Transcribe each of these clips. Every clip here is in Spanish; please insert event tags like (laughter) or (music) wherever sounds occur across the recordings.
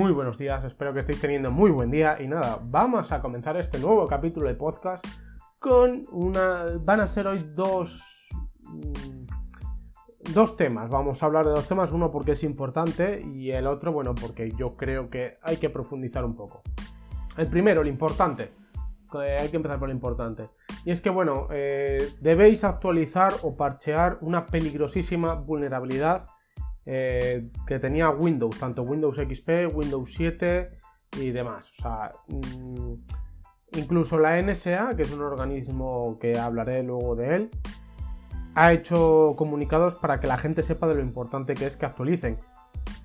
muy buenos días, espero que estéis teniendo muy buen día y nada, vamos a comenzar este nuevo capítulo de podcast con una... van a ser hoy dos... Mm, dos temas, vamos a hablar de dos temas, uno porque es importante y el otro, bueno, porque yo creo que hay que profundizar un poco. El primero, lo importante, hay que empezar por lo importante. Y es que, bueno, eh, debéis actualizar o parchear una peligrosísima vulnerabilidad eh, que tenía Windows, tanto Windows XP, Windows 7 y demás. O sea, mm, incluso la NSA, que es un organismo que hablaré luego de él, ha hecho comunicados para que la gente sepa de lo importante que es que actualicen.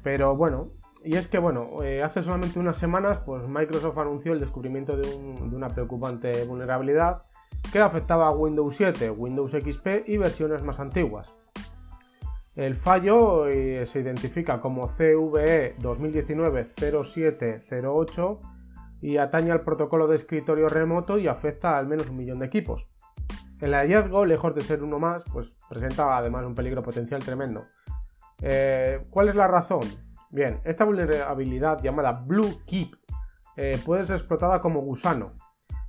Pero bueno, y es que bueno, eh, hace solamente unas semanas, pues Microsoft anunció el descubrimiento de, de una preocupante vulnerabilidad que afectaba a Windows 7, Windows XP y versiones más antiguas. El fallo eh, se identifica como CVE 2019-0708 y atañe al protocolo de escritorio remoto y afecta a al menos un millón de equipos. El hallazgo, lejos de ser uno más, pues presenta además un peligro potencial tremendo. Eh, ¿Cuál es la razón? Bien, esta vulnerabilidad llamada Blue Keep eh, puede ser explotada como gusano.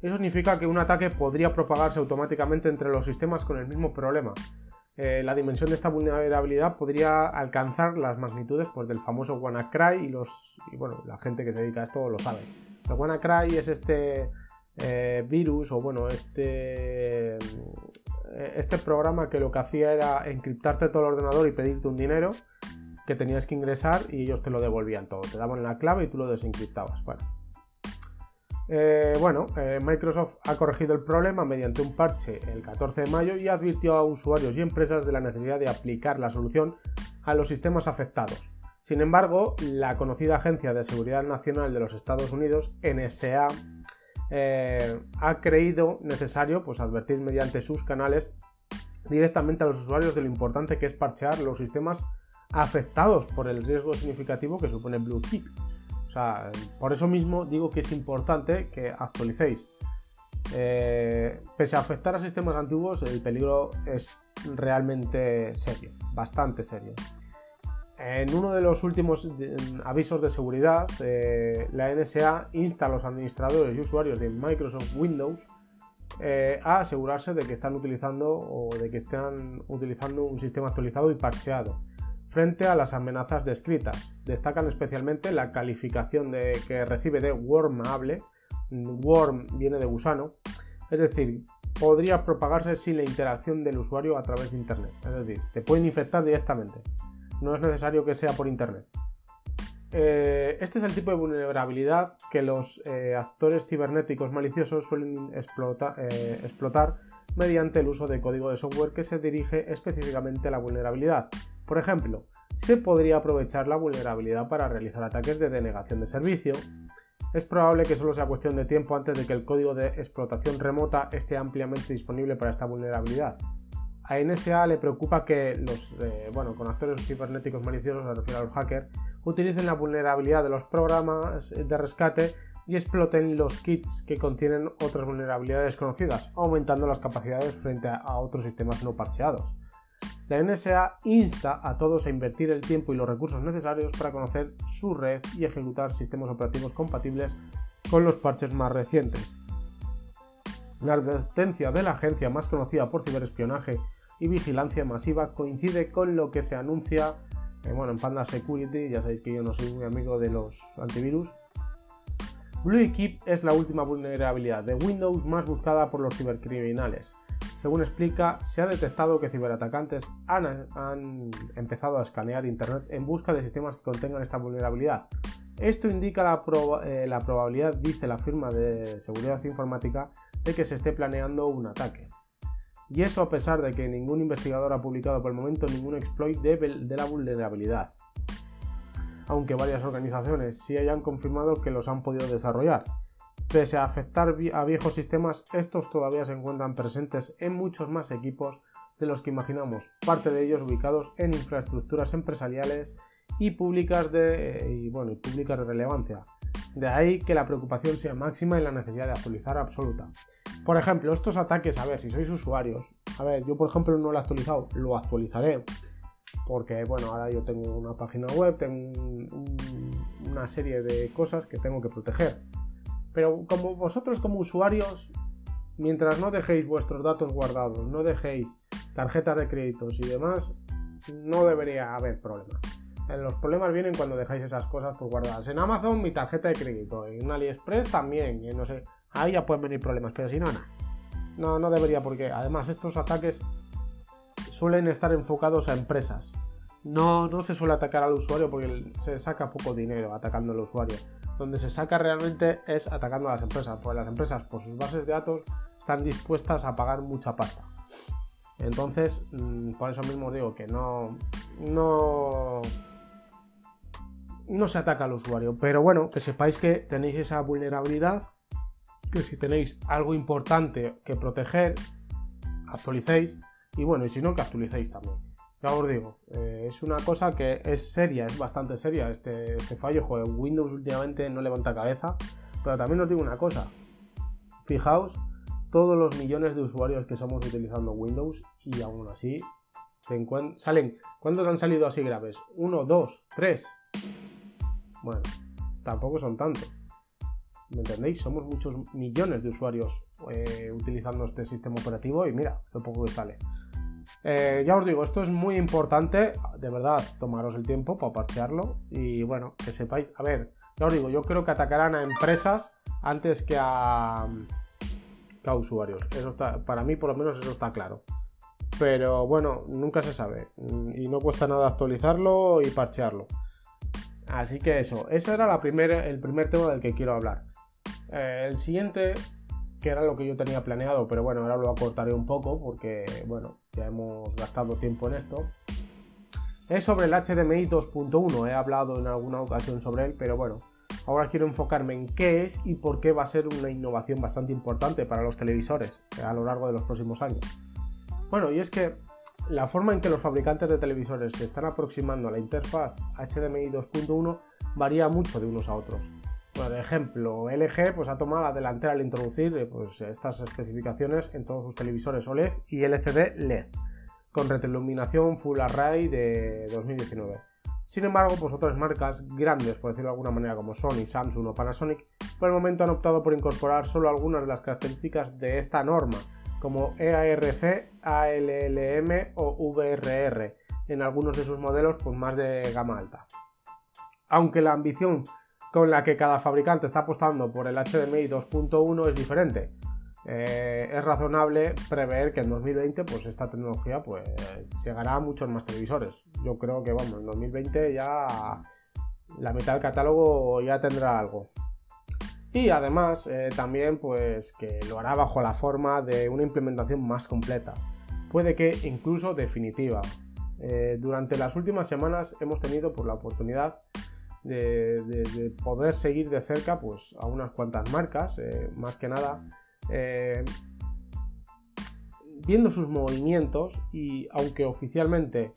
Eso significa que un ataque podría propagarse automáticamente entre los sistemas con el mismo problema, eh, la dimensión de esta vulnerabilidad podría alcanzar las magnitudes pues, del famoso WannaCry y, los, bueno, la gente que se dedica a esto lo sabe. WannaCry es este eh, virus o bueno, este, eh, este programa que lo que hacía era encriptarte todo el ordenador y pedirte un dinero que tenías que ingresar y ellos te lo devolvían todo. Te daban la clave y tú lo desencriptabas. Bueno, eh, bueno, eh, Microsoft ha corregido el problema mediante un parche el 14 de mayo y advirtió a usuarios y empresas de la necesidad de aplicar la solución a los sistemas afectados. Sin embargo, la conocida Agencia de Seguridad Nacional de los Estados Unidos, NSA, eh, ha creído necesario pues, advertir mediante sus canales directamente a los usuarios de lo importante que es parchear los sistemas afectados por el riesgo significativo que supone Blue por eso mismo digo que es importante que actualicéis. Eh, pese a afectar a sistemas antiguos, el peligro es realmente serio, bastante serio. En uno de los últimos avisos de seguridad, eh, la NSA insta a los administradores y usuarios de Microsoft Windows eh, a asegurarse de que están utilizando o de que están utilizando un sistema actualizado y parcheado frente a las amenazas descritas. Destacan especialmente la calificación de, que recibe de wormable, worm viene de gusano, es decir, podría propagarse sin la interacción del usuario a través de Internet, es decir, te pueden infectar directamente, no es necesario que sea por Internet. Eh, este es el tipo de vulnerabilidad que los eh, actores cibernéticos maliciosos suelen eh, explotar mediante el uso de código de software que se dirige específicamente a la vulnerabilidad, por ejemplo, se podría aprovechar la vulnerabilidad para realizar ataques de denegación de servicio. Es probable que solo sea cuestión de tiempo antes de que el código de explotación remota esté ampliamente disponible para esta vulnerabilidad. A NSA le preocupa que los eh, bueno, con actores cibernéticos maliciosos, se refiere a los hackers, utilicen la vulnerabilidad de los programas de rescate y exploten los kits que contienen otras vulnerabilidades conocidas, aumentando las capacidades frente a otros sistemas no parcheados. La NSA insta a todos a invertir el tiempo y los recursos necesarios para conocer su red y ejecutar sistemas operativos compatibles con los parches más recientes. La advertencia de la agencia más conocida por ciberespionaje y vigilancia masiva coincide con lo que se anuncia bueno, en Panda Security, ya sabéis que yo no soy muy amigo de los antivirus. Keep es la última vulnerabilidad de Windows más buscada por los cibercriminales. Según explica, se ha detectado que ciberatacantes han, empezado a escanear Internet en busca de sistemas que contengan esta vulnerabilidad. Esto indica la, eh, la probabilidad, dice la firma de seguridad informática, de que se esté planeando un ataque. Y eso a pesar de que ningún investigador ha publicado por el momento ningún exploit de, la vulnerabilidad. Aunque varias organizaciones sí hayan confirmado que los han podido desarrollar. Pese a afectar a viejos sistemas, estos todavía se encuentran presentes en muchos más equipos de los que imaginamos, parte de ellos ubicados en infraestructuras empresariales y públicas de, eh, bueno, públicas de relevancia. De ahí que la preocupación sea máxima y la necesidad de actualizar absoluta. Por ejemplo, estos ataques, a ver, si sois usuarios, a ver, yo por ejemplo no lo he actualizado, lo actualizaré. porque bueno, ahora yo tengo una página web, tengo una serie de cosas que tengo que proteger. Pero como vosotros como usuarios, mientras no dejéis vuestros datos guardados, no dejéis tarjetas de créditos y demás, no debería haber problema. Eh, los problemas vienen cuando dejáis esas cosas por guardadas. En Amazon mi tarjeta de crédito, en AliExpress también, y no sé, ahí ya pueden venir problemas, pero si no, nada. No, no debería porque además estos ataques suelen estar enfocados a empresas. No, no se suele atacar al usuario porque se saca poco dinero atacando al usuario. Donde se saca realmente es atacando a las empresas, porque las empresas por sus bases de datos están dispuestas a pagar mucha pasta. Entonces, mm, por eso mismo digo que no, no, no se ataca al usuario. Pero bueno, que sepáis que tenéis esa vulnerabilidad, que si tenéis algo importante que proteger, actualicéis. Y bueno, y si no, que actualicéis también. Os digo, eh, es una cosa que es seria, es bastante seria este, este fallo. Joder, Windows últimamente no levanta cabeza. Pero también os digo una cosa. Fijaos todos los millones de usuarios que somos utilizando Windows y aún así se salen. ¿Cuántos han salido así graves? ¿Uno, dos, tres? Bueno, tampoco son tantos. ¿Me entendéis? Somos muchos millones de usuarios eh, utilizando este sistema operativo y mira lo poco que sale. Eh, ya os digo, esto es muy importante, de verdad, tomaros el tiempo para parchearlo y bueno, que sepáis, a ver, ya os digo, yo creo que atacarán a empresas antes que a, usuarios. Eso está, para mí por lo menos eso está claro. Pero bueno, nunca se sabe y no cuesta nada actualizarlo y parchearlo. Así que eso, ese era el primer tema del que quiero hablar. Eh, el siguiente, que era lo que yo tenía planeado, pero bueno, ahora lo acortaré un poco porque, bueno, ya hemos gastado tiempo en esto. Es sobre el HDMI 2.1, he hablado en alguna ocasión sobre él, pero bueno, ahora quiero enfocarme en qué es y por qué va a ser una innovación bastante importante para los televisores a lo largo de los próximos años. Bueno, y es que la forma en que los fabricantes de televisores se están aproximando a la interfaz HDMI 2.1 varía mucho de unos a otros. Por ejemplo, LG pues, ha tomado la delantera al introducir eh, pues, estas especificaciones en todos sus televisores OLED y LCD LED, con retroiluminación Full Array de 2019. Sin embargo, pues otras marcas grandes, por decirlo de alguna manera, como Sony, Samsung o Panasonic, por el momento han optado por incorporar solo algunas de las características de esta norma, como EARC, ALLM o VRR, en algunos de sus modelos pues más de gama alta. Aunque la ambición con la que cada fabricante está apostando por el HDMI 2.1 es diferente. Eh, es razonable prever que en 2020 pues esta tecnología pues llegará a muchos más televisores. Yo creo que vamos, en 2020 ya la mitad del catálogo ya tendrá algo. Y además eh, también pues que lo hará bajo la forma de una implementación más completa. Puede que incluso definitiva. Eh, durante las últimas semanas hemos tenido por la oportunidad de, poder seguir de cerca pues, a unas cuantas marcas, eh, más que nada viendo sus movimientos y aunque oficialmente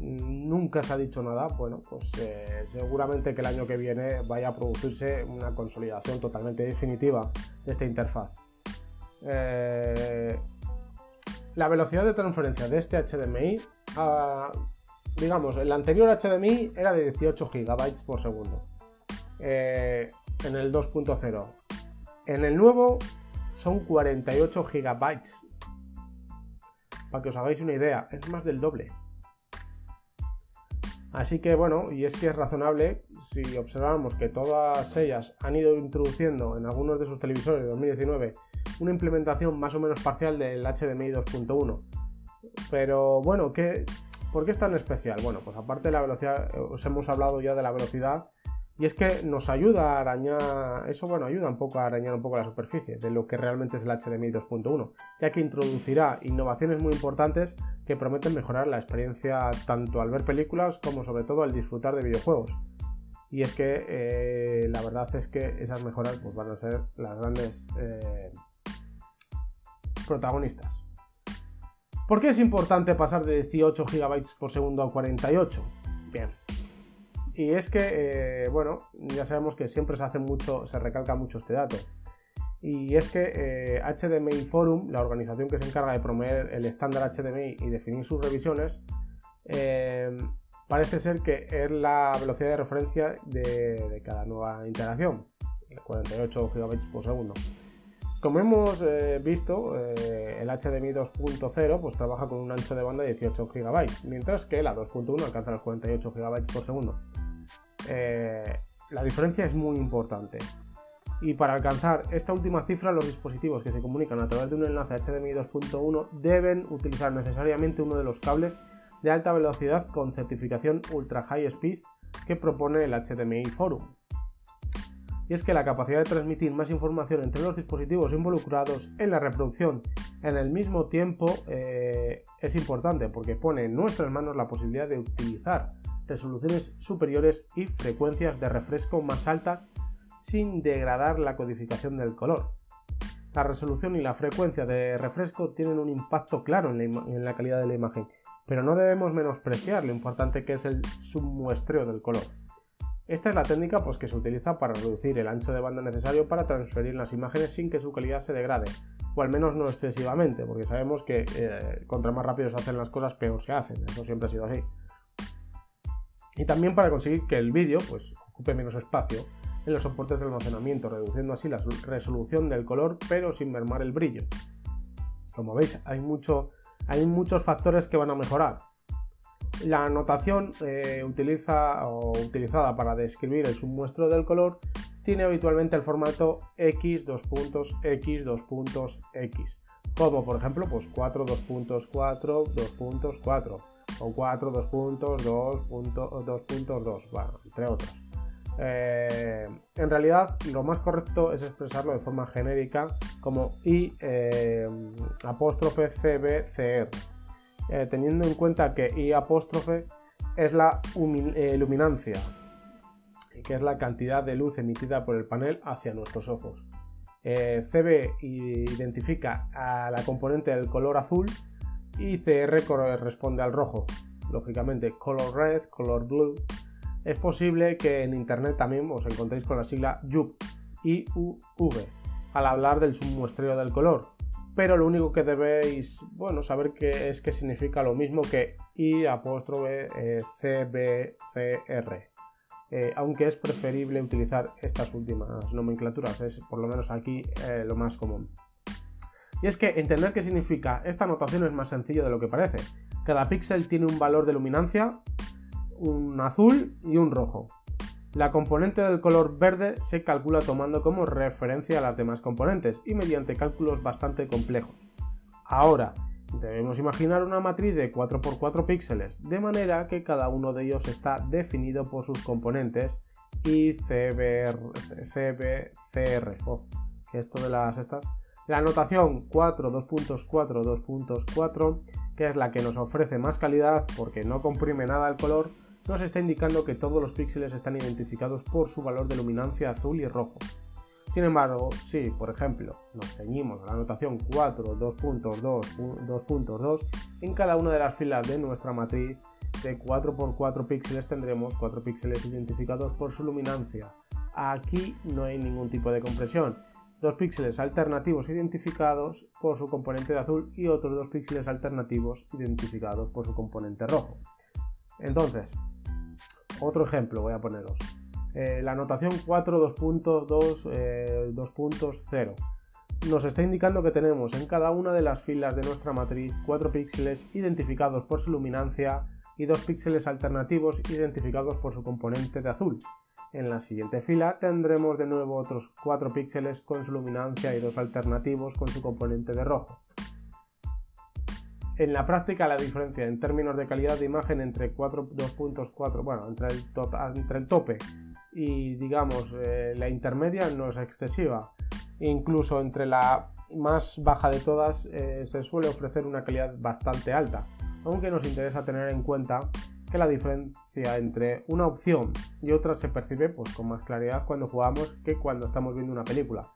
nunca se ha dicho nada, bueno, pues eh, seguramente que el año que viene vaya a producirse una consolidación totalmente definitiva de esta interfaz. Eh, la velocidad de transferencia de este HDMI, ah, digamos, el anterior HDMI era de 18 GB por segundo eh, en el 2.0. En el nuevo son 48 GB. Para que os hagáis una idea, es más del doble. Así que bueno, y es que es razonable si observamos que todas ellas han ido introduciendo en algunos de sus televisores de 2019 una implementación más o menos parcial del HDMI 2.1. Pero bueno, ¿qué, ¿por qué es tan especial? Bueno, pues aparte de la velocidad, os hemos hablado ya de la velocidad y es que nos ayuda a arañar, eso bueno, ayuda un poco a arañar un poco la superficie de lo que realmente es el HDMI 2.1, ya que introducirá innovaciones muy importantes que prometen mejorar la experiencia tanto al ver películas como sobre todo al disfrutar de videojuegos. Y es que eh, la verdad es que esas mejoras pues, van a ser las grandes eh, protagonistas. ¿Por qué es importante pasar de 18 GB por segundo a 48? Bien, y es que, eh, bueno, ya sabemos que siempre se hace mucho, se recalca mucho este dato. Y es que HDMI eh, Forum, la organización que se encarga de promover el estándar HDMI y definir sus revisiones, eh, parece ser que es la velocidad de referencia de, cada nueva interacción, 48 GB por segundo. Como hemos eh, visto, el HDMI 2.0 pues, trabaja con un ancho de banda de 18 GB, mientras que la 2.1 alcanza los 48 GB por segundo. la diferencia es muy importante. Y para alcanzar esta última cifra, los dispositivos que se comunican a través de un enlace HDMI 2.1 deben utilizar necesariamente uno de los cables de alta velocidad con certificación Ultra High Speed que propone el HDMI Forum. Y es que la capacidad de transmitir más información entre los dispositivos involucrados en la reproducción en el mismo tiempo eh, es importante porque pone en nuestras manos la posibilidad de utilizar resoluciones superiores y frecuencias de refresco más altas sin degradar la codificación del color. La resolución y la frecuencia de refresco tienen un impacto claro en la, calidad de la imagen, pero no debemos menospreciar lo importante que es el submuestreo del color. Esta es la técnica pues, que se utiliza para reducir el ancho de banda necesario para transferir las imágenes sin que su calidad se degrade, o al menos no excesivamente, porque sabemos que eh, contra más rápido se hacen las cosas, peor se hacen, eso siempre ha sido así. Y también para conseguir que el vídeo pues, ocupe menos espacio en los soportes de almacenamiento, reduciendo así la resolución del color pero sin mermar el brillo. Como veis, hay, mucho, hay muchos factores que van a mejorar. La notación eh, utiliza, o utilizada para describir el submuestro del color tiene habitualmente el formato x x x, como por ejemplo pues 4 2.4 o 4 2.2 entre otros. Eh, en realidad, lo más correcto es expresarlo de forma genérica como I eh, apóstrofe CBCR, eh, teniendo en cuenta que I es la luminancia, que es la cantidad de luz emitida por el panel hacia nuestros ojos. CB identifica a la componente del color azul y CR corresponde al rojo. Lógicamente, color red, color blue es posible que en internet también os encontréis con la sigla YUV, IUV, al hablar del submuestreo del color. Pero lo único que debéis bueno, saber que es que significa lo mismo que I apóstrofe eh, CBCR. Eh, aunque es preferible utilizar estas últimas nomenclaturas, es por lo menos aquí eh, lo más común. Y es que entender qué significa esta notación es más sencillo de lo que parece. Cada píxel tiene un valor de luminancia un azul y un rojo. La componente del color verde se calcula tomando como referencia a las demás componentes y mediante cálculos bastante complejos. Ahora, debemos imaginar una matriz de 4x4 píxeles, de manera que cada uno de ellos está definido por sus componentes y CBCR. Oh, esto de las estas. La notación 4, 2.4, 2.4, que es la que nos ofrece más calidad porque no comprime nada el color, nos está indicando que todos los píxeles están identificados por su valor de luminancia azul y rojo. Sin embargo, si, por ejemplo, nos ceñimos a la notación 4, 2.2, en cada una de las filas de nuestra matriz de 4x4 píxeles tendremos 4 píxeles identificados por su luminancia. Aquí no hay ningún tipo de compresión. Dos píxeles alternativos identificados por su componente de azul y otros dos píxeles alternativos identificados por su componente rojo. Entonces, otro ejemplo voy a poneros. Eh, la notación 4 2.2 2.0 nos está indicando que tenemos en cada una de las filas de nuestra matriz 4 píxeles identificados por su luminancia y 2 píxeles alternativos identificados por su componente de azul. En la siguiente fila tendremos de nuevo otros 4 píxeles con su luminancia y 2 alternativos con su componente de rojo. En la práctica, la diferencia en términos de calidad de imagen entre 2.4, bueno, entre el, entre el tope y digamos eh, la intermedia no es excesiva. Incluso entre la más baja de todas eh, se suele ofrecer una calidad bastante alta, aunque nos interesa tener en cuenta que la diferencia entre una opción y otra se percibe pues, con más claridad cuando jugamos que cuando estamos viendo una película.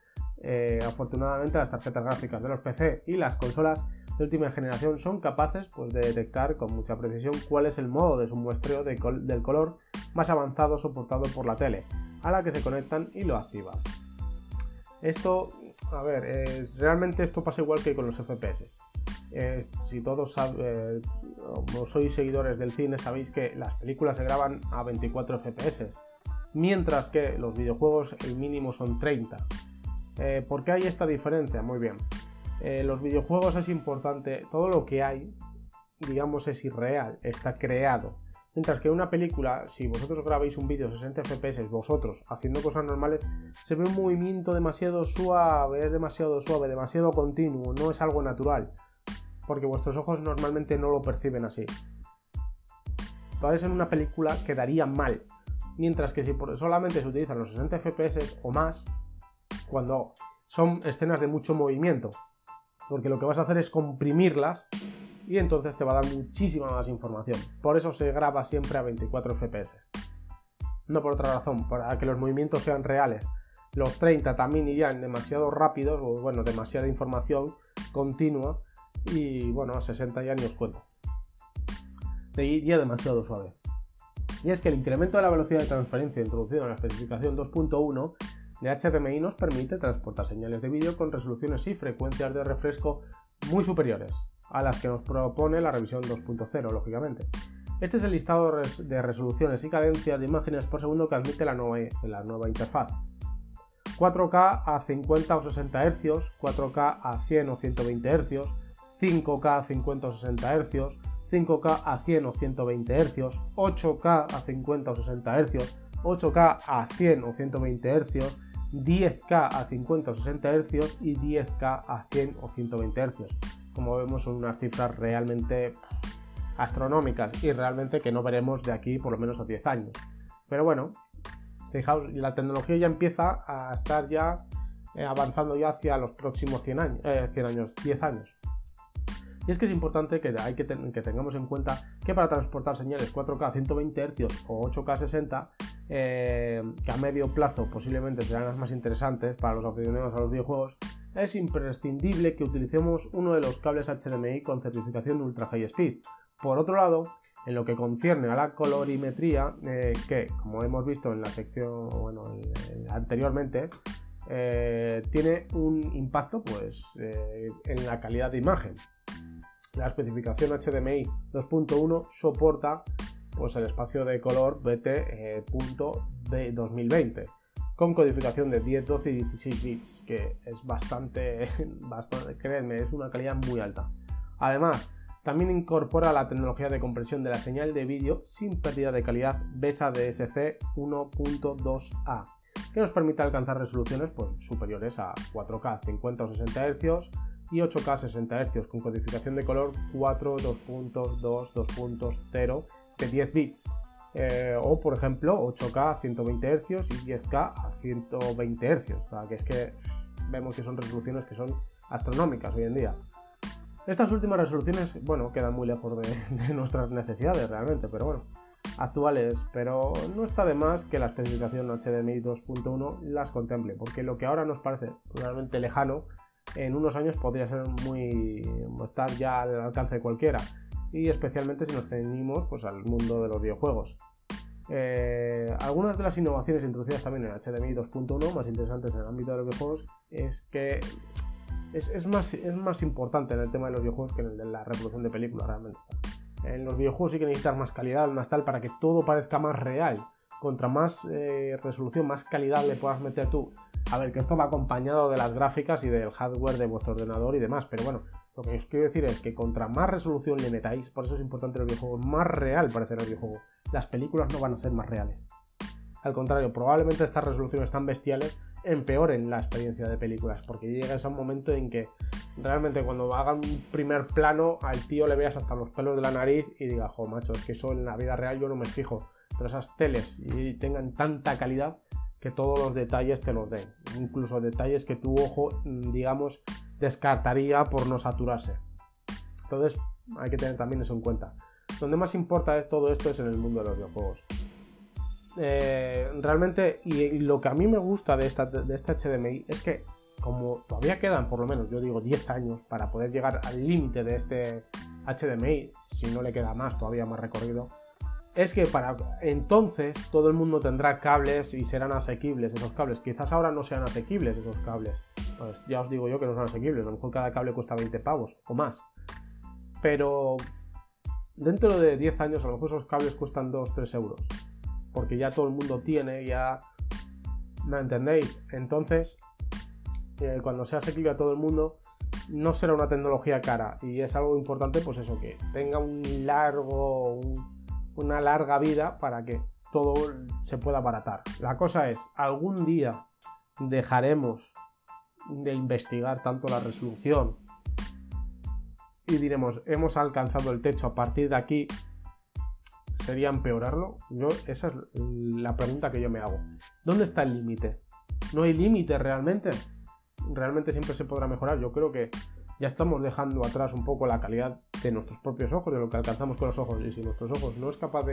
Eh, afortunadamente las tarjetas gráficas de los PC y las consolas de última generación son capaces pues, de detectar con mucha precisión cuál es el modo de su muestreo del color más avanzado soportado por la tele, a la que se conectan y lo activan. Esto, a ver, realmente esto pasa igual que con los FPS. si todos eh, sois seguidores del cine sabéis que las películas se graban a 24 FPS, mientras que los videojuegos el mínimo son 30. Eh, ¿Por qué hay esta diferencia? Muy bien. Eh, los videojuegos es importante, todo lo que hay, digamos, es irreal, está creado. Mientras que una película, si vosotros grabáis un vídeo 60 FPS, vosotros haciendo cosas normales, se ve un movimiento demasiado suave, demasiado suave, demasiado continuo, no es algo natural porque vuestros ojos normalmente no lo perciben así. Entonces en una película quedaría mal, mientras que si solamente se utilizan los 60 FPS o más, cuando son escenas de mucho movimiento, porque lo que vas a hacer es comprimirlas y entonces te va a dar muchísima más información. Por eso se graba siempre a 24 FPS. No por otra razón, para que los movimientos sean reales. Los 30 también irían demasiado rápidos, o bueno, demasiada información continua, y bueno, a 60 ya ni os cuento. Te iría demasiado suave. Y es que el incremento de la velocidad de transferencia introducido en la especificación 2.1 de HDMI nos permite transportar señales de vídeo con resoluciones y frecuencias de refresco muy superiores a las que nos propone la revisión 2.0, lógicamente. Este es el listado de resoluciones y cadencias de imágenes por segundo que admite la nueva, la nueva interfaz. 4K a 50 o 60 Hz, 4K a 100 o 120 Hz, 5K a 50 o 60 Hz, 5K a 100 o 120 Hz, 8K a 50 o 60 Hz, 8K a 100 o 120 Hz, 10K a 50 o 60 Hz y 10K a 100 o 120 Hz. Como vemos son unas cifras realmente astronómicas y realmente que no veremos de aquí por lo menos a 10 años. Pero bueno, fijaos, la tecnología ya empieza a estar ya eh, avanzando ya hacia los próximos 100 años, 100 eh, años, 10 años. Y es que es importante que, tengamos en cuenta que para transportar señales 4K a 120 Hz o 8K 60, eh, que a medio plazo posiblemente serán las más interesantes para los aficionados a los videojuegos, es imprescindible que utilicemos uno de los cables HDMI con certificación de Ultra High Speed. Por otro lado, en lo que concierne a la colorimetría, eh, que como hemos visto en la sección, anteriormente, eh, tiene un impacto pues, en la calidad de imagen. La especificación HDMI 2.1 soporta pues, el espacio de color BT.2020 eh, con codificación de 10, 12 y 16 bits, que es bastante, (laughs) bastante, créanme, es una calidad muy alta. Además, también incorpora la tecnología de compresión de la señal de vídeo sin pérdida de calidad BESA DSC 1.2A, que nos permite alcanzar resoluciones pues, superiores a 4K 50 o 60 Hz y 8K 60 Hz con codificación de color 4, 2.2, 2.0 de 10 bits. Eh, o por ejemplo 8K a 120 Hz y 10K a 120 Hz. O sea, que es que vemos que son resoluciones que son astronómicas hoy en día. Estas últimas resoluciones, bueno, quedan muy lejos de, (laughs) de nuestras necesidades realmente, pero bueno, actuales, pero no está de más que la especificación HDMI 2.1 las contemple, porque lo que ahora nos parece realmente lejano en unos años podría ser muy estar ya al alcance de cualquiera y especialmente si nos ceñimos pues, al mundo de los videojuegos. Eh, algunas de las innovaciones introducidas también en HDMI 2.1 más interesantes en el ámbito de los videojuegos es que es, más, es más importante en el tema de los videojuegos que en el de la reproducción de películas realmente. En los videojuegos sí que necesitas más calidad, más tal, para que todo parezca más real. Contra más eh, resolución, más calidad le puedas meter tú a ver, que esto va acompañado de las gráficas y del hardware de vuestro ordenador y demás, pero bueno, lo que os quiero decir es que contra más resolución le metáis, por eso es importante el videojuego, más real parece el videojuego. Las películas no van a ser más reales. Al contrario, probablemente estas resoluciones tan bestiales empeoren la experiencia de películas, porque llega ese momento en que realmente cuando hagan un primer plano al tío le veas hasta los pelos de la nariz y diga, jo, macho, es que eso en la vida real yo no me fijo, pero esas teles y tengan tanta calidad que todos los detalles te los den, incluso detalles que tu ojo, mm, digamos, descartaría por no saturarse. Entonces hay que tener también eso en cuenta. Donde más importa todo esto es en el mundo de los videojuegos. Eh, realmente, y, lo que a mí me gusta de esta, de esta HDMI es que como todavía quedan por lo menos, yo digo 10 años para poder llegar al límite de este HDMI, si no le queda más, todavía más recorrido, es que para entonces todo el mundo tendrá cables y serán asequibles esos cables. Quizás ahora no sean asequibles esos cables. Pues ya os digo yo que no son asequibles. A lo mejor cada cable cuesta 20 pavos o más. pero dentro de 10 años a lo mejor esos cables cuestan 2-3 euros, porque ya todo el mundo tiene, ya... ¿Me entendéis? Entonces, eh, cuando sea asequible a todo el mundo, no será una tecnología cara y es algo importante, pues eso, que tenga un largo, una larga vida para que todo se pueda abaratar. La cosa es, algún día dejaremos de investigar tanto la resolución y diremos, hemos alcanzado el techo, a partir de aquí sería empeorarlo. Yo, esa es la pregunta que yo me hago. ¿Dónde está el límite? ¿No hay límite realmente? Realmente siempre se podrá mejorar. Yo creo que ya estamos dejando atrás un poco la calidad de nuestros propios ojos, de lo que alcanzamos con los ojos. Y si nuestros ojos no es capaz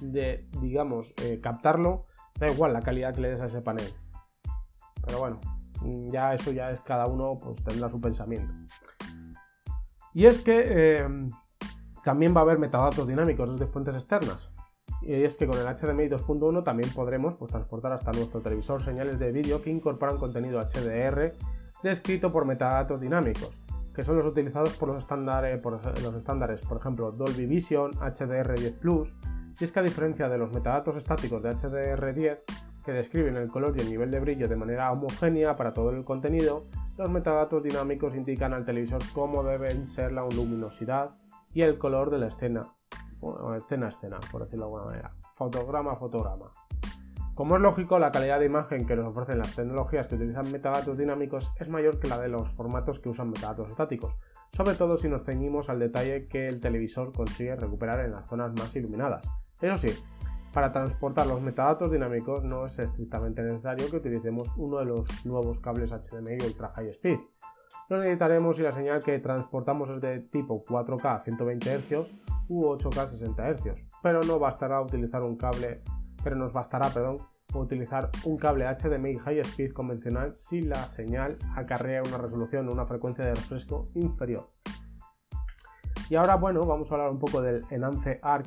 de, digamos, eh, captarlo, da igual la calidad que le des a ese panel. Pero bueno, ya eso ya es cada uno, pues tendrá su pensamiento. Y es que eh, también va a haber metadatos dinámicos desde fuentes externas. Y es que con el HDMI 2.1 también podremos pues, transportar hasta nuestro televisor señales de vídeo que incorporan contenido HDR descrito por metadatos dinámicos, que son los utilizados por los estándares, por los estándares, por ejemplo, Dolby Vision, HDR10 Plus, y es que a diferencia de los metadatos estáticos de HDR10, que describen el color y el nivel de brillo de manera homogénea para todo el contenido, los metadatos dinámicos indican al televisor cómo deben ser la luminosidad y el color de la escena, o escena a escena, por decirlo de alguna manera, fotograma a fotograma. Como es lógico, la calidad de imagen que nos ofrecen las tecnologías que utilizan metadatos dinámicos es mayor que la de los formatos que usan metadatos estáticos, sobre todo si nos ceñimos al detalle que el televisor consigue recuperar en las zonas más iluminadas. Eso sí, para transportar los metadatos dinámicos no es estrictamente necesario que utilicemos uno de los nuevos cables HDMI Ultra High Speed. Lo necesitaremos si la señal que transportamos es de tipo 4K a 120 Hz u 8K a 60 Hz, pero no bastará utilizar un cable, pero nos bastará, perdón, utilizar un cable HDMI High Speed convencional si la señal acarrea una resolución o una frecuencia de refresco inferior. Y ahora, bueno, vamos a hablar un poco del Enance Arc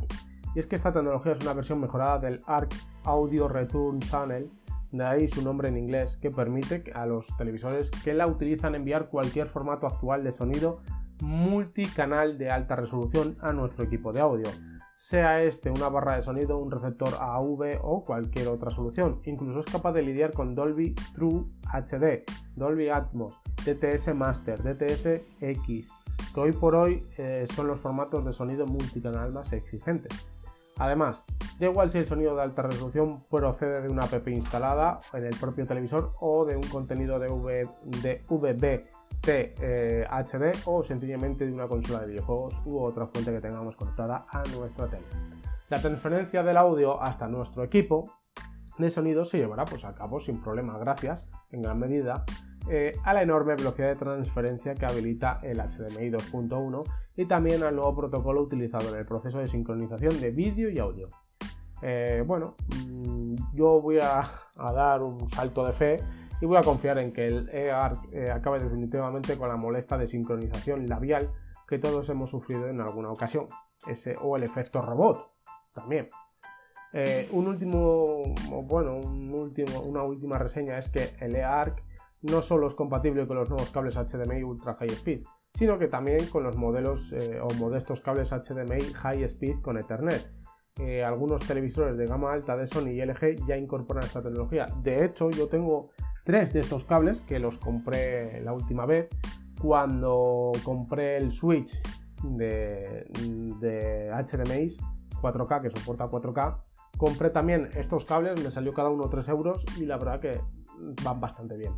y es que esta tecnología es una versión mejorada del ARC Audio Return Channel, de ahí su nombre en inglés, que permite a los televisores que la utilizan enviar cualquier formato actual de sonido multicanal de alta resolución a nuestro equipo de audio, sea este una barra de sonido, un receptor AV o cualquier otra solución. Incluso es capaz de lidiar con Dolby True HD, Dolby Atmos, DTS Master, DTS X, que hoy por hoy eh, son los formatos de sonido multicanal más exigentes. Además, da igual si el sonido de alta resolución procede de una app instalada en el propio televisor o de un contenido de, VBT HD o sencillamente de una consola de videojuegos u otra fuente que tengamos conectada a nuestra tele. La transferencia del audio hasta nuestro equipo de sonido se llevará pues, a cabo sin problema gracias, en gran medida, eh, a la enorme velocidad de transferencia que habilita el HDMI 2.1 y también al nuevo protocolo utilizado en el proceso de sincronización de vídeo y audio. Eh, bueno, mm, yo voy a, dar un salto de fe y voy a confiar en que el EARC eh, acabe definitivamente con la molesta de sincronización labial que todos hemos sufrido en alguna ocasión, ese o el efecto robot también. un último, bueno, una última reseña es que el EARC no solo es compatible con los nuevos cables HDMI Ultra High Speed, sino que también con los modelos eh, o modestos cables HDMI High Speed con Ethernet. Eh, algunos televisores de gama alta de Sony y LG ya incorporan esta tecnología. De hecho, yo tengo tres de estos cables que los compré la última vez cuando compré el Switch de, de HDMI 4K que soporta 4K. Compré también estos cables, me salió cada uno 3 euros y la verdad que van bastante bien.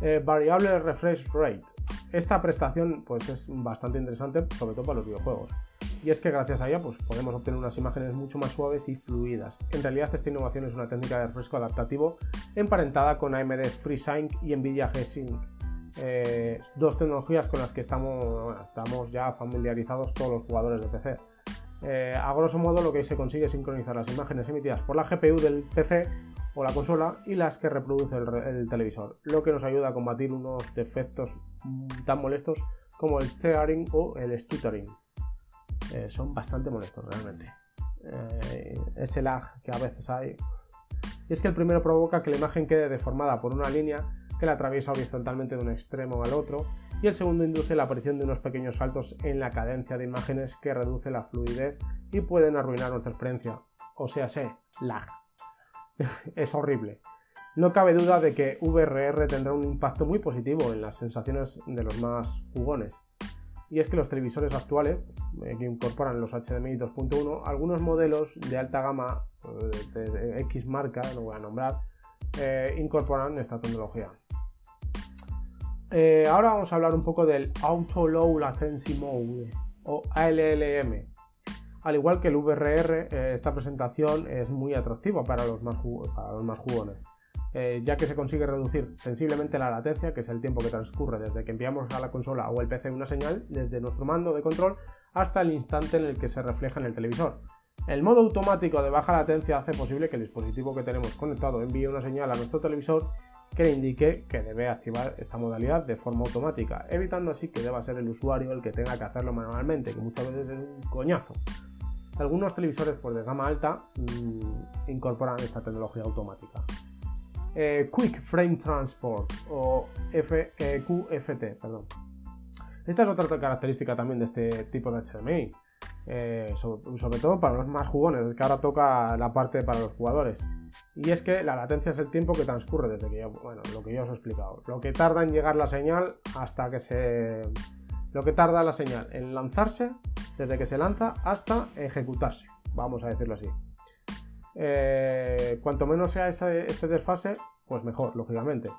Eh, variable refresh rate. Esta prestación pues, es bastante interesante, sobre todo para los videojuegos. Y es que gracias a ella pues, podemos obtener unas imágenes mucho más suaves y fluidas. En realidad esta innovación es una técnica de refresco adaptativo emparentada con AMD FreeSync y Nvidia G-Sync. Eh, dos tecnologías con las que estamos, ya familiarizados todos los jugadores de PC. Eh, a grosso modo lo que se consigue es sincronizar las imágenes emitidas por la GPU del PC o la consola y las que reproduce el, televisor, lo que nos ayuda a combatir unos defectos tan molestos como el tearing o el stuttering. Eh, son bastante molestos realmente. Eh, ese lag que a veces hay. Y es que el primero provoca que la imagen quede deformada por una línea que la atraviesa horizontalmente de un extremo al otro y el segundo induce la aparición de unos pequeños saltos en la cadencia de imágenes que reduce la fluidez y pueden arruinar nuestra experiencia, o sea, sé, lag. (laughs) es horrible. No cabe duda de que VRR tendrá un impacto muy positivo en las sensaciones de los más jugones. Y es que los televisores actuales, eh, que incorporan los HDMI 2.1, algunos modelos de alta gama eh, de, X marca, no voy a nombrar, eh, incorporan esta tecnología. ahora vamos a hablar un poco del Auto Low Latency Mode o ALLM. Al igual que el VRR, esta presentación es muy atractiva para los más jugones. Eh, ya que se consigue reducir sensiblemente la latencia, que es el tiempo que transcurre desde que enviamos a la consola o el PC una señal, desde nuestro mando de control hasta el instante en el que se refleja en el televisor. El modo automático de baja latencia hace posible que el dispositivo que tenemos conectado envíe una señal a nuestro televisor que le indique que debe activar esta modalidad de forma automática, evitando así que deba ser el usuario el que tenga que hacerlo manualmente, que muchas veces es un coñazo. Algunos televisores pues, de gama alta mmm, incorporan esta tecnología automática. Eh, Quick Frame Transport o QFT. Perdón. Esta es otra característica también de este tipo de HDMI. Eh, sobre, todo para los más jugones, es que ahora toca la parte para los jugadores. Y es que la latencia es el tiempo que transcurre desde que yo, bueno, lo que yo os he explicado. Lo que tarda en llegar la señal hasta que se. Lo que tarda la señal en lanzarse, desde que se lanza hasta ejecutarse, vamos a decirlo así. Eh, cuanto menos sea este desfase, pues mejor, lógicamente.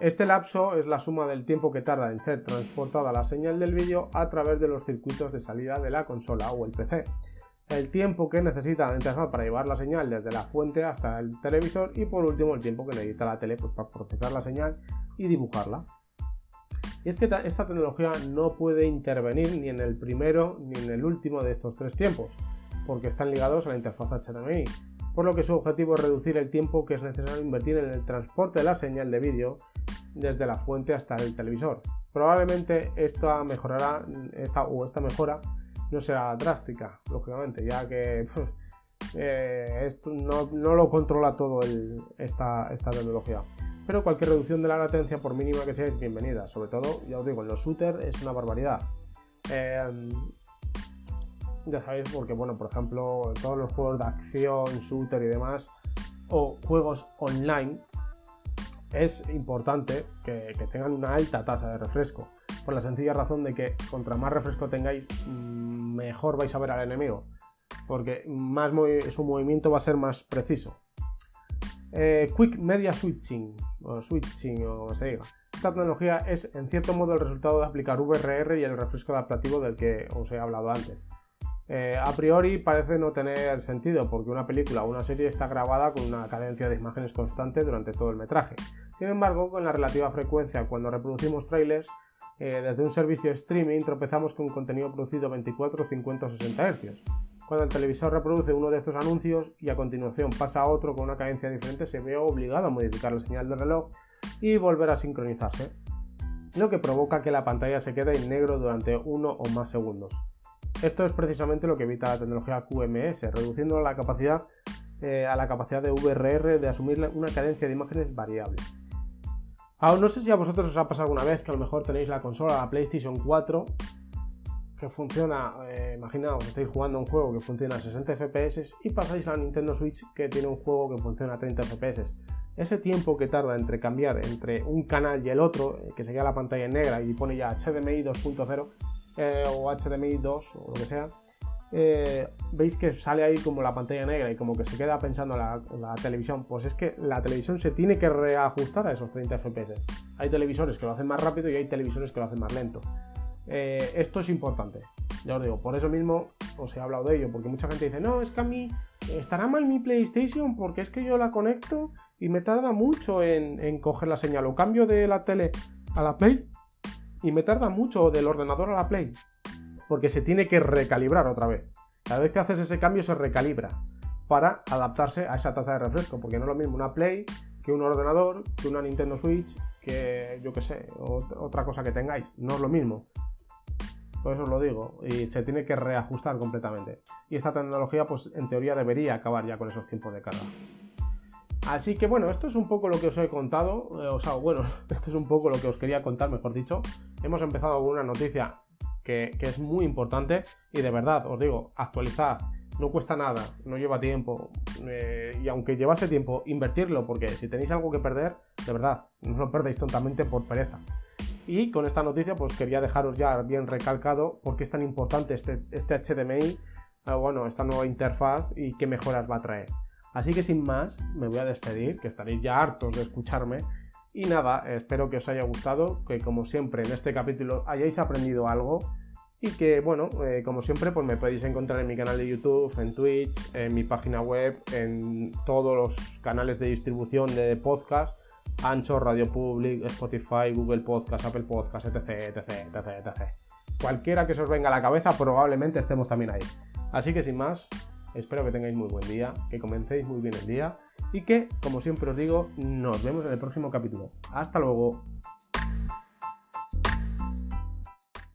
Este lapso es la suma del tiempo que tarda en ser transportada la señal del vídeo a través de los circuitos de salida de la consola o el PC. El tiempo que necesita la interfaz para llevar la señal desde la fuente hasta el televisor y por último el tiempo que necesita la tele pues, para procesar la señal y dibujarla. Y es que esta tecnología no puede intervenir ni en el primero ni en el último de estos tres tiempos, porque están ligados a la interfaz HDMI por lo que su objetivo es reducir el tiempo que es necesario invertir en el transporte de la señal de vídeo desde la fuente hasta el televisor. Probablemente esta mejorará o esta mejora no será drástica, lógicamente, ya que (laughs) eh, esto no, lo controla todo esta, tecnología. Pero cualquier reducción de la latencia, por mínima que sea, es bienvenida. Sobre todo, ya os digo, en los shooters es una barbaridad. Eh, ya sabéis, porque, bueno, por ejemplo, todos los juegos de acción, shooter y demás, o juegos online, es importante que, tengan una alta tasa de refresco, por la sencilla razón de que contra más refresco tengáis, mm, mejor vais a ver al enemigo, porque más su movimiento va a ser más preciso. Eh, quick Media Switching, o Switching, o se diga. Esta tecnología es en cierto modo el resultado de aplicar VRR y el refresco adaptativo del que os he hablado antes. Eh, a priori parece no tener sentido porque una película o una serie está grabada con una cadencia de imágenes constante durante todo el metraje. Sin embargo, con la relativa frecuencia cuando reproducimos trailers, eh, desde un servicio streaming tropezamos con contenido producido 24, 50 o 60 Hz. Cuando el televisor reproduce uno de estos anuncios y a continuación pasa a otro con una cadencia diferente, se ve obligado a modificar la señal del reloj y volver a sincronizarse, lo que provoca que la pantalla se quede en negro durante uno o más segundos. Esto es precisamente lo que evita la tecnología QMS, reduciendo la capacidad, eh, a la capacidad de VRR de asumir una cadencia de imágenes variable. Aún no sé si a vosotros os ha pasado alguna vez que a lo mejor tenéis la consola, la PlayStation 4, que funciona, eh, imaginaos, estáis jugando un juego que funciona a 60 FPS y pasáis a la Nintendo Switch que tiene un juego que funciona a 30 FPS. Ese tiempo que tarda entre cambiar entre un canal y el otro, eh, que se queda la pantalla negra y pone ya HDMI 2.0, eh, o HDMI 2 o lo que sea, eh, veis que sale ahí como la pantalla negra y como que se queda pensando la, la, televisión, pues es que la televisión se tiene que reajustar a esos 30 FPS. Hay televisores que lo hacen más rápido y hay televisores que lo hacen más lento. Eh, esto es importante, ya os digo, por eso mismo os he hablado de ello, porque mucha gente dice, no, es que a mí estará mal mi PlayStation porque es que yo la conecto y me tarda mucho en, en coger la señal o cambio de la tele a la Play y me tarda mucho del ordenador a la Play, porque se tiene que recalibrar otra vez. Cada vez que haces ese cambio se recalibra para adaptarse a esa tasa de refresco, porque no es lo mismo una Play que un ordenador, que una Nintendo Switch, que yo que sé, otra cosa que tengáis, no es lo mismo. Por eso os lo digo, y se tiene que reajustar completamente. Y esta tecnología, pues en teoría debería acabar ya con esos tiempos de carga. Así que bueno, esto es un poco lo que os he contado, eh, o sea, bueno, (laughs) esto es un poco lo que os quería contar, mejor dicho. Hemos empezado con una noticia que, es muy importante y de verdad, os digo, actualizar, no cuesta nada, no lleva tiempo eh, y aunque llevase tiempo, invertirlo porque si tenéis algo que perder, de verdad, no lo perdéis tontamente por pereza. Y con esta noticia pues quería dejaros ya bien recalcado por qué es tan importante este, este HDMI, eh, bueno, esta nueva interfaz y qué mejoras va a traer. Así que sin más, me voy a despedir, que estaréis ya hartos de escucharme. Y nada, espero que os haya gustado, que como siempre en este capítulo hayáis aprendido algo y que, bueno, eh, como siempre, pues me podéis encontrar en mi canal de YouTube, en Twitch, en mi página web, en todos los canales de distribución de podcast, Ancho, Radio Public, Spotify, Google Podcast, Apple Podcast, etc, etc, etc, etc. Cualquiera que se os venga a la cabeza, probablemente estemos también ahí. Así que sin más, Espero que tengáis muy buen día, que comencéis muy bien el día y que, como siempre os digo, nos vemos en el próximo capítulo. Hasta luego.